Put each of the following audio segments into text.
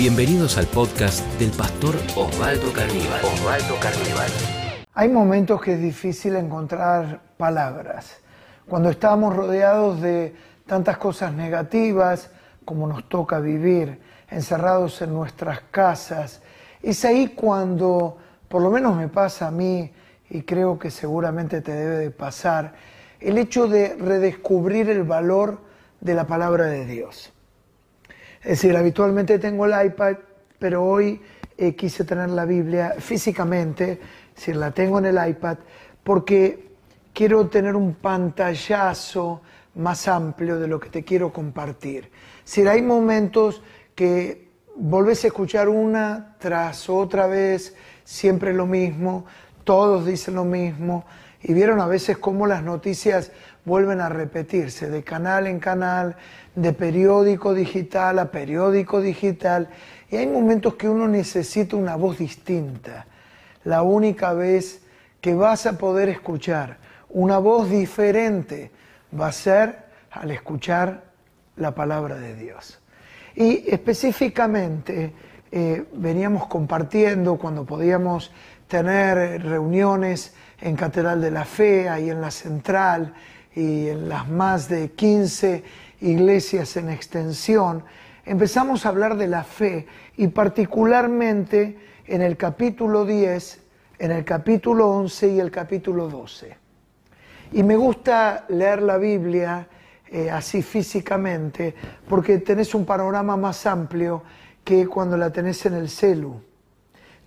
Bienvenidos al podcast del pastor Osvaldo Carníbal. Osvaldo Carníbal. Hay momentos que es difícil encontrar palabras. Cuando estamos rodeados de tantas cosas negativas como nos toca vivir, encerrados en nuestras casas, es ahí cuando, por lo menos me pasa a mí, y creo que seguramente te debe de pasar, el hecho de redescubrir el valor de la palabra de Dios. Es decir, habitualmente tengo el iPad, pero hoy eh, quise tener la Biblia físicamente, es decir, la tengo en el iPad, porque quiero tener un pantallazo más amplio de lo que te quiero compartir. Si hay momentos que volvés a escuchar una tras otra vez, siempre lo mismo, todos dicen lo mismo, y vieron a veces cómo las noticias vuelven a repetirse de canal en canal, de periódico digital a periódico digital, y hay momentos que uno necesita una voz distinta. La única vez que vas a poder escuchar una voz diferente va a ser al escuchar la palabra de Dios. Y específicamente eh, veníamos compartiendo cuando podíamos tener reuniones en Catedral de la Fe, ahí en la Central y en las más de 15 iglesias en extensión, empezamos a hablar de la fe y particularmente en el capítulo 10, en el capítulo 11 y el capítulo 12. Y me gusta leer la Biblia eh, así físicamente porque tenés un panorama más amplio que cuando la tenés en el celu.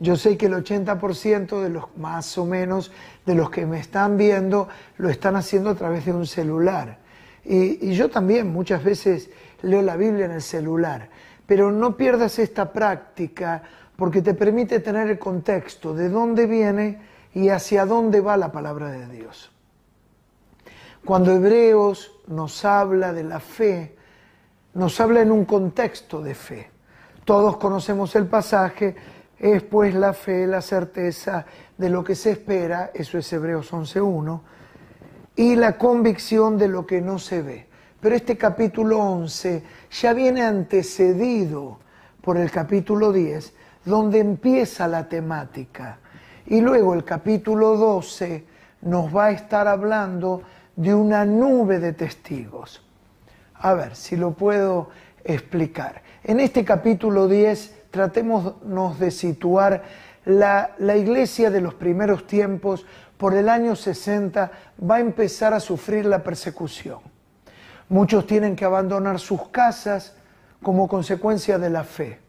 Yo sé que el 80% de los más o menos de los que me están viendo lo están haciendo a través de un celular. Y, y, yo también muchas veces leo la Biblia en el celular. Pero no pierdas esta práctica porque te permite tener el contexto de dónde viene y hacia dónde va la palabra de Dios. Cuando Hebreos nos habla de la fe, nos habla en un contexto de fe. Todos conocemos el pasaje, es pues la fe, la certeza de lo que se espera, eso es Hebreos 11.1, y la convicción de lo que no se ve. Pero este capítulo 11 ya viene antecedido por el capítulo 10, donde empieza la temática. Y luego el capítulo 12 nos va a estar hablando de una nube de testigos. A ver si lo puedo explicar. En este capítulo 10 tratémonos de situar la, la, iglesia de los primeros tiempos, por el año 60, va a empezar a sufrir la persecución. Muchos tienen que abandonar sus casas como consecuencia de la fe.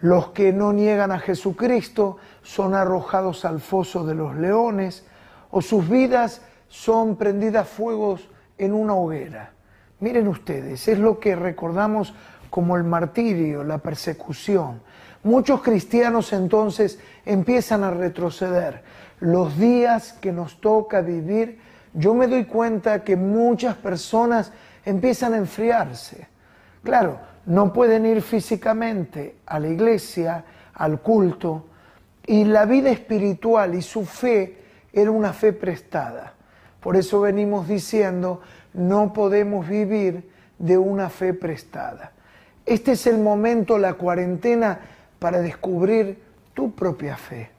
Los que no niegan a Jesucristo son arrojados al foso de los leones o sus vidas son prendidas fuegos en una hoguera. Miren ustedes, es lo que recordamos como el martirio, la persecución. Muchos cristianos entonces empiezan a retroceder. Los días que nos toca vivir, yo me doy cuenta que muchas personas empiezan a enfriarse. Claro, no pueden ir físicamente a la iglesia, al culto, y la vida espiritual y su fe era una fe prestada. Por eso venimos diciendo, no podemos vivir de una fe prestada. Este es el momento, la cuarentena, para descubrir tu propia fe,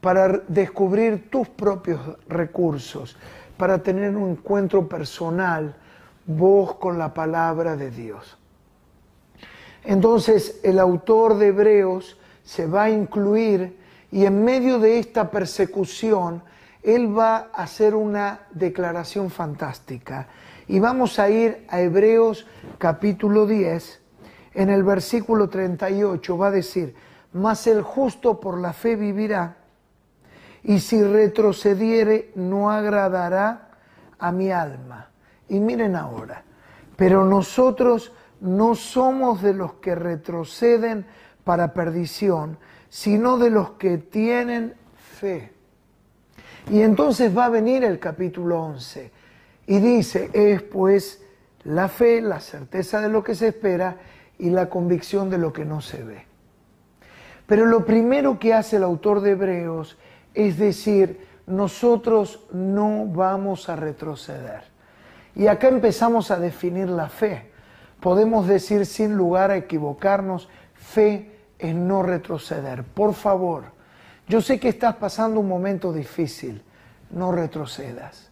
para descubrir tus propios recursos, para tener un encuentro personal, vos con la palabra de Dios. Entonces el autor de Hebreos se va a incluir y en medio de esta persecución, él va a hacer una declaración fantástica. Y vamos a ir a Hebreos capítulo 10, en el versículo 38 va a decir, mas el justo por la fe vivirá, y si retrocediere no agradará a mi alma. Y miren ahora, pero nosotros no somos de los que retroceden para perdición, sino de los que tienen fe. Y entonces va a venir el capítulo 11 y dice, es pues la fe, la certeza de lo que se espera y la convicción de lo que no se ve. Pero lo primero que hace el autor de Hebreos es decir, nosotros no vamos a retroceder. Y acá empezamos a definir la fe. Podemos decir sin lugar a equivocarnos, fe es no retroceder. Por favor, yo sé que estás pasando un momento difícil, no retrocedas,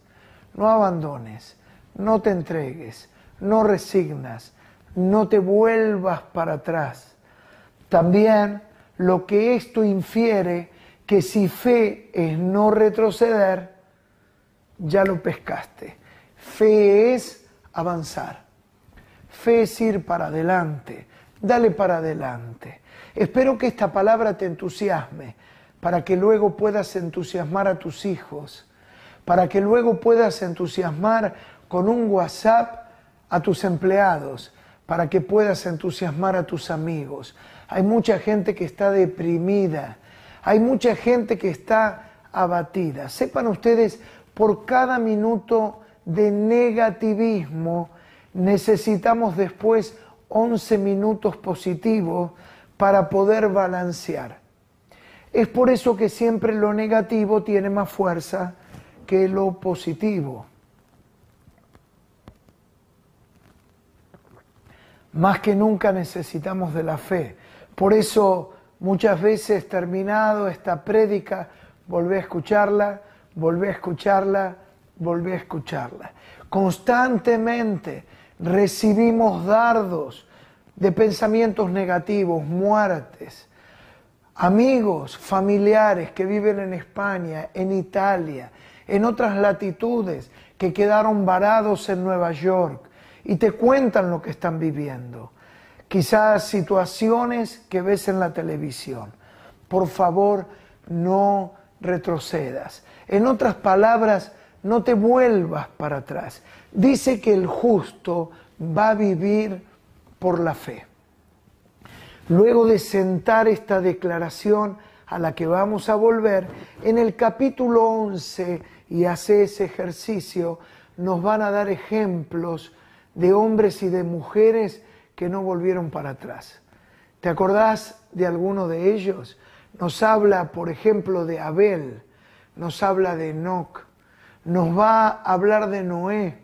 no abandones, no te entregues, no resignas, no te vuelvas para atrás. También lo que esto infiere que si fe es no retroceder, ya lo pescaste. Fe es avanzar. Fe es ir para adelante. Dale para adelante. Espero que esta palabra te entusiasme para que luego puedas entusiasmar a tus hijos, para que luego puedas entusiasmar con un WhatsApp a tus empleados, para que puedas entusiasmar a tus amigos. Hay mucha gente que está deprimida, hay mucha gente que está abatida. Sepan ustedes, por cada minuto de negativismo necesitamos después 11 minutos positivos para poder balancear. Es por eso que siempre lo negativo tiene más fuerza que lo positivo. Más que nunca necesitamos de la fe. Por eso muchas veces terminado esta prédica, volví a escucharla, volví a escucharla, volví a escucharla. Constantemente recibimos dardos de pensamientos negativos, muertes. Amigos, familiares que viven en España, en Italia, en otras latitudes, que quedaron varados en Nueva York, y te cuentan lo que están viviendo. Quizás situaciones que ves en la televisión. Por favor, no retrocedas. En otras palabras, no te vuelvas para atrás. Dice que el justo va a vivir por la fe. Luego de sentar esta declaración a la que vamos a volver, en el capítulo 11, y hace ese ejercicio, nos van a dar ejemplos de hombres y de mujeres que no volvieron para atrás. ¿Te acordás de alguno de ellos? Nos habla, por ejemplo, de Abel, nos habla de Enoch, nos va a hablar de Noé,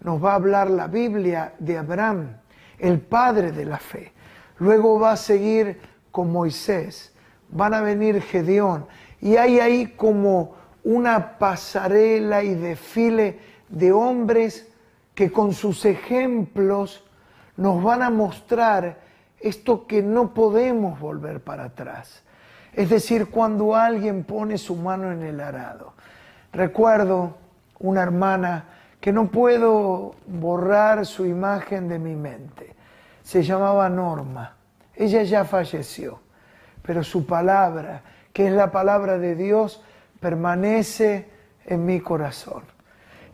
nos va a hablar la Biblia de Abraham, el padre de la fe. Luego va a seguir con Moisés, van a venir Gedeón, y hay ahí como una pasarela y desfile de hombres que con sus ejemplos nos van a mostrar esto que no podemos volver para atrás. Es decir, cuando alguien pone su mano en el arado. Recuerdo una hermana que no puedo borrar su imagen de mi mente. Se llamaba Norma. Ella ya falleció, pero su palabra, que es la palabra de Dios, permanece en mi corazón.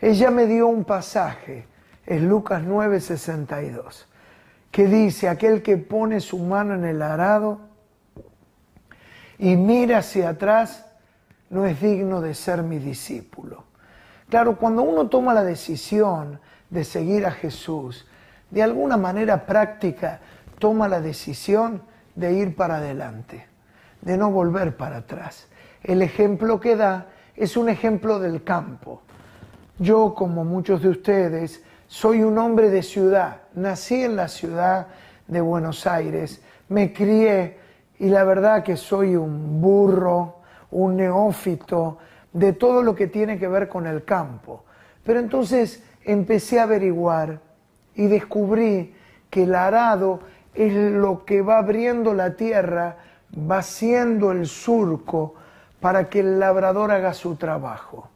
Ella me dio un pasaje es Lucas 9:62, que dice, aquel que pone su mano en el arado y mira hacia atrás, no es digno de ser mi discípulo. Claro, cuando uno toma la decisión de seguir a Jesús, de alguna manera práctica toma la decisión de ir para adelante, de no volver para atrás. El ejemplo que da es un ejemplo del campo. Yo, como muchos de ustedes, soy un hombre de ciudad, nací en la ciudad de Buenos Aires, me crié y la verdad que soy un burro, un neófito de todo lo que tiene que ver con el campo. Pero entonces empecé a averiguar y descubrí que el arado es lo que va abriendo la tierra, va haciendo el surco para que el labrador haga su trabajo.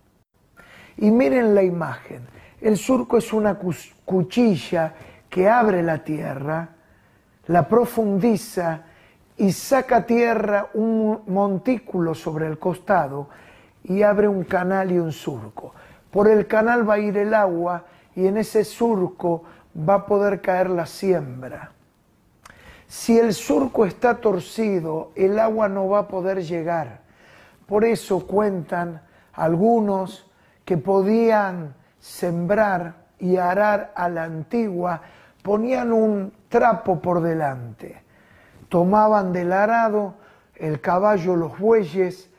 Y miren la imagen. El surco es una cuchilla que abre la tierra, la profundiza y saca tierra un montículo sobre el costado y abre un canal y un surco. Por el canal va a ir el agua y en ese surco va a poder caer la siembra. Si el surco está torcido, el agua no va a poder llegar. Por eso cuentan algunos que podían sembrar y arar a la antigua, ponían un trapo por delante, tomaban del arado el caballo, los bueyes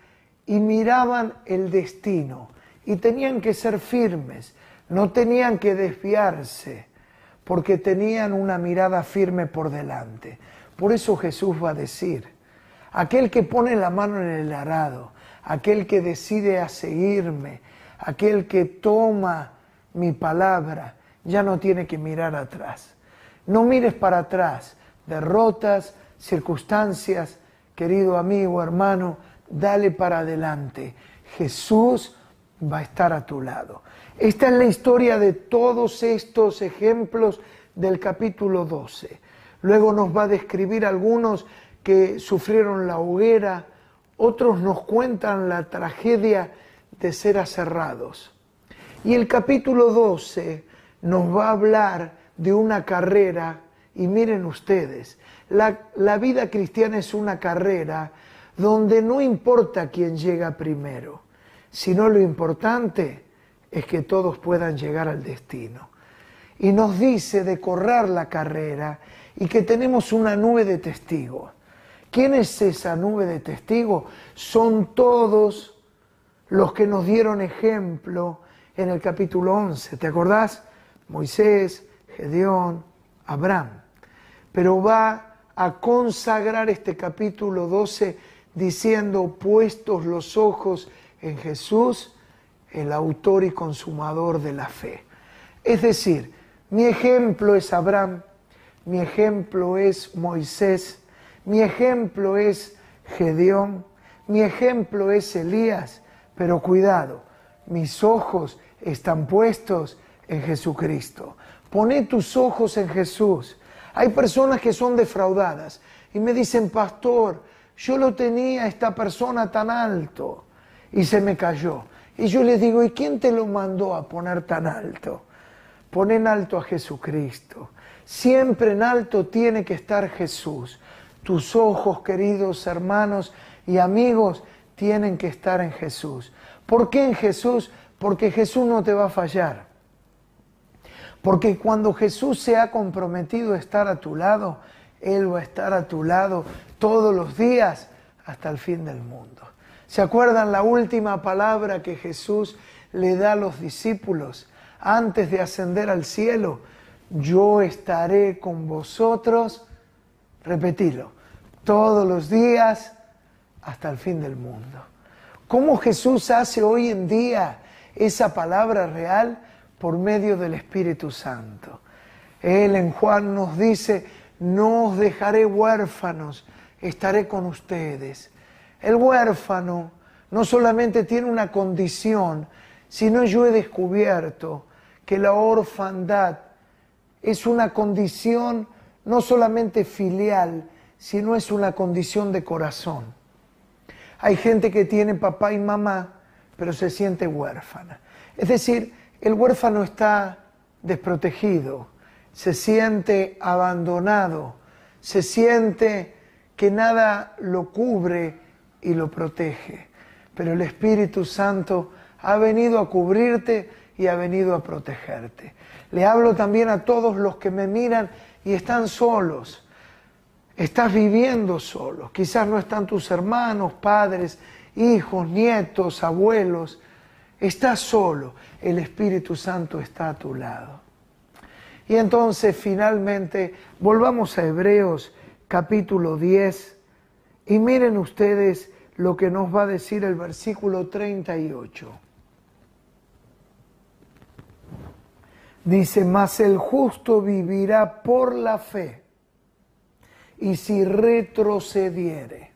y miraban el destino y tenían que ser firmes, no tenían que desviarse porque tenían una mirada firme por delante. Por eso Jesús va a decir, aquel que pone la mano en el arado, aquel que decide a seguirme, aquel que toma mi palabra, ya no tiene que mirar atrás. No mires para atrás, derrotas, circunstancias, querido amigo, hermano, dale para adelante. Jesús va a estar a tu lado. Esta es la historia de todos estos ejemplos del capítulo 12. Luego nos va a describir algunos que sufrieron la hoguera, otros nos cuentan la tragedia de ser aserrados. Y el capítulo 12 nos va a hablar de una carrera, y miren ustedes, la, la vida cristiana es una carrera donde no importa quién llega primero, sino lo importante es que todos puedan llegar al destino. Y nos dice de correr la carrera y que tenemos una nube de testigos. ¿Quién es esa nube de testigos? Son todos los que nos dieron ejemplo en el capítulo 11. ¿Te acordás? Moisés, Gedeón, Abraham. Pero va a consagrar este capítulo 12 diciendo, puestos los ojos en Jesús, el autor y consumador de la fe. Es decir, mi ejemplo es Abraham, mi ejemplo es Moisés, mi ejemplo es Gedeón, mi ejemplo es Elías, pero cuidado, mis ojos están puestos en Jesucristo. Pone tus ojos en Jesús. Hay personas que son defraudadas y me dicen, pastor, yo lo tenía esta persona tan alto y se me cayó. Y yo les digo, ¿y quién te lo mandó a poner tan alto? Pon en alto a Jesucristo. Siempre en alto tiene que estar Jesús. Tus ojos, queridos hermanos y amigos, tienen que estar en Jesús. ¿Por qué en Jesús? Porque Jesús no te va a fallar. Porque cuando Jesús se ha comprometido a estar a tu lado, Él va a estar a tu lado todos los días hasta el fin del mundo. ¿Se acuerdan la última palabra que Jesús le da a los discípulos antes de ascender al cielo? Yo estaré con vosotros, repetilo, todos los días hasta el fin del mundo. ¿Cómo Jesús hace hoy en día esa palabra real? Por medio del Espíritu Santo. Él en Juan nos dice, no os dejaré huérfanos, estaré con ustedes. El huérfano no solamente tiene una condición, sino yo he descubierto que la orfandad es una condición no solamente filial, sino es una condición de corazón. Hay gente que tiene papá y mamá, pero se siente huérfana. Es decir, el huérfano está desprotegido, se siente abandonado, se siente que nada lo cubre y lo protege. Pero el Espíritu Santo ha venido a cubrirte y ha venido a protegerte. Le hablo también a todos los que me miran y están solos. Estás viviendo solo. Quizás no están tus hermanos, padres, hijos, nietos, abuelos. Estás solo. El Espíritu Santo está a tu lado. Y entonces finalmente volvamos a Hebreos capítulo 10 y miren ustedes lo que nos va a decir el versículo 38. Dice, mas el justo vivirá por la fe, y si retrocediere.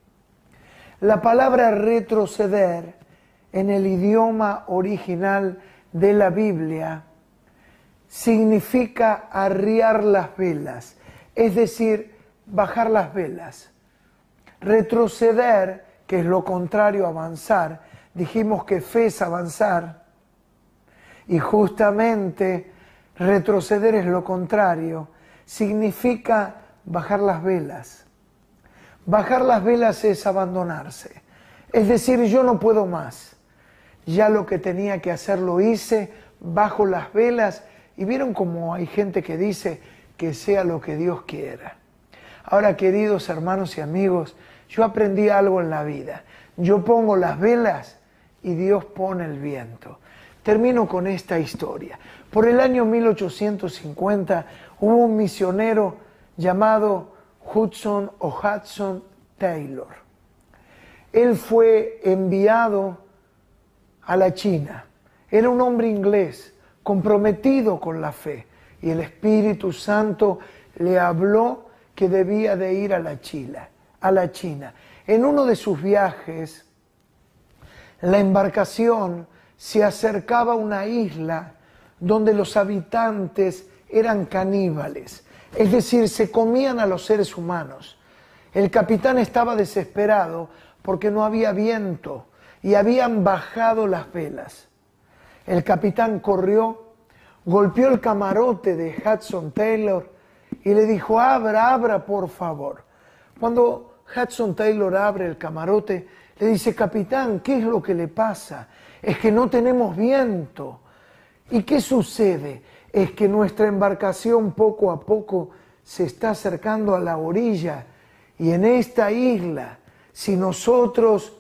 La palabra retroceder en el idioma original de la Biblia significa arriar las velas, es decir, bajar las velas. Retroceder que es lo contrario a avanzar. Dijimos que fe es avanzar y justamente retroceder es lo contrario. Significa bajar las velas. Bajar las velas es abandonarse. Es decir, yo no puedo más. Ya lo que tenía que hacer lo hice, bajo las velas y vieron como hay gente que dice que sea lo que Dios quiera. Ahora, queridos hermanos y amigos, yo aprendí algo en la vida. Yo pongo las velas y Dios pone el viento. Termino con esta historia. Por el año 1850 hubo un misionero llamado Hudson o Hudson Taylor. él fue enviado a la China. Era un hombre inglés comprometido con la fe y el Espíritu Santo le habló que debía de ir a la China, a la China. En uno de sus viajes, la embarcación se acercaba a una isla donde los habitantes eran caníbales, es decir, se comían a los seres humanos. El capitán estaba desesperado porque no había viento y habían bajado las velas. El capitán corrió, golpeó el camarote de Hudson Taylor y le dijo, abra, abra, por favor. Cuando Hudson Taylor abre el camarote, le dice, capitán, ¿qué es lo que le pasa? Es que no tenemos viento. ¿Y qué sucede? Es que nuestra embarcación poco a poco se está acercando a la orilla y en esta isla, si nosotros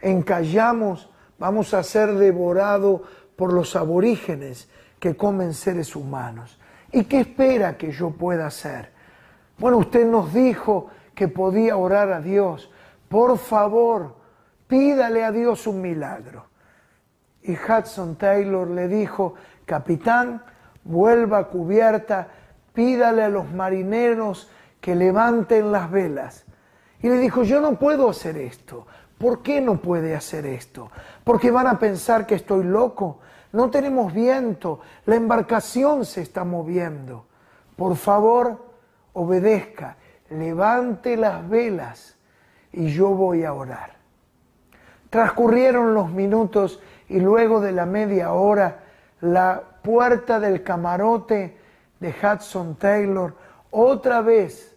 encallamos, vamos a ser devorados por los aborígenes que comen seres humanos. ¿Y qué espera que yo pueda hacer? Bueno, usted nos dijo que podía orar a Dios. Por favor, pídale a Dios un milagro. Y Hudson Taylor le dijo, capitán, vuelva cubierta, pídale a los marineros que levanten las velas. Y le dijo, yo no puedo hacer esto. ¿Por qué no puede hacer esto? Porque van a pensar que estoy loco. No tenemos viento, la embarcación se está moviendo. Por favor, obedezca, levante las velas y yo voy a orar. Transcurrieron los minutos y luego de la media hora la puerta del camarote de Hudson Taylor otra vez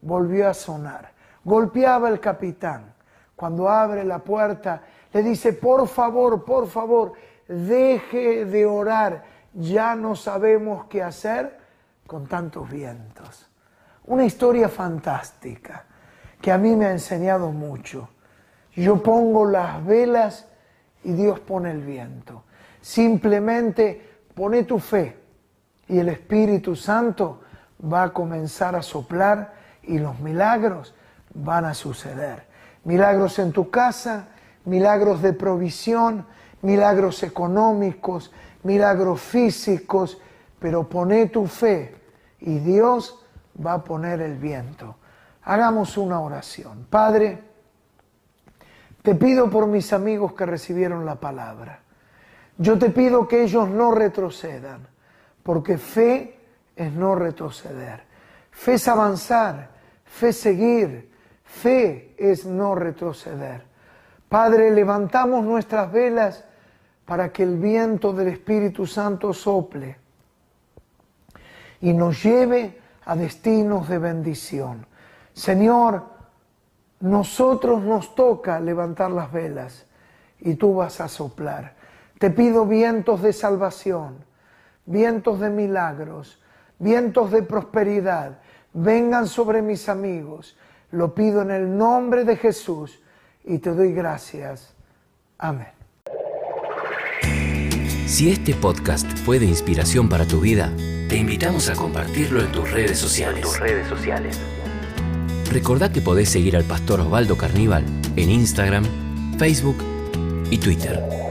volvió a sonar. Golpeaba el capitán. Cuando abre la puerta, le dice, por favor, por favor, deje de orar, ya no sabemos qué hacer con tantos vientos. Una historia fantástica que a mí me ha enseñado mucho. Yo pongo las velas y Dios pone el viento. Simplemente pone tu fe y el Espíritu Santo va a comenzar a soplar y los milagros van a suceder. Milagros en tu casa, milagros de provisión, milagros económicos, milagros físicos, pero pone tu fe y Dios va a poner el viento. Hagamos una oración. Padre, te pido por mis amigos que recibieron la palabra. Yo te pido que ellos no retrocedan, porque fe es no retroceder. Fe es avanzar, fe seguir, fe es no retroceder. Padre, levantamos nuestras velas para que el viento del Espíritu Santo sople y nos lleve a destinos de bendición. Señor, nosotros nos toca levantar las velas y tú vas a soplar. Te pido vientos de salvación, vientos de milagros, vientos de prosperidad, vengan sobre mis amigos. Lo pido en el nombre de Jesús y te doy gracias. Amén. Si este podcast fue de inspiración para tu vida, te invitamos a compartirlo en tus redes sociales. tus redes sociales. Recordá que podés seguir al pastor Osvaldo Carníbal en Instagram, Facebook y Twitter.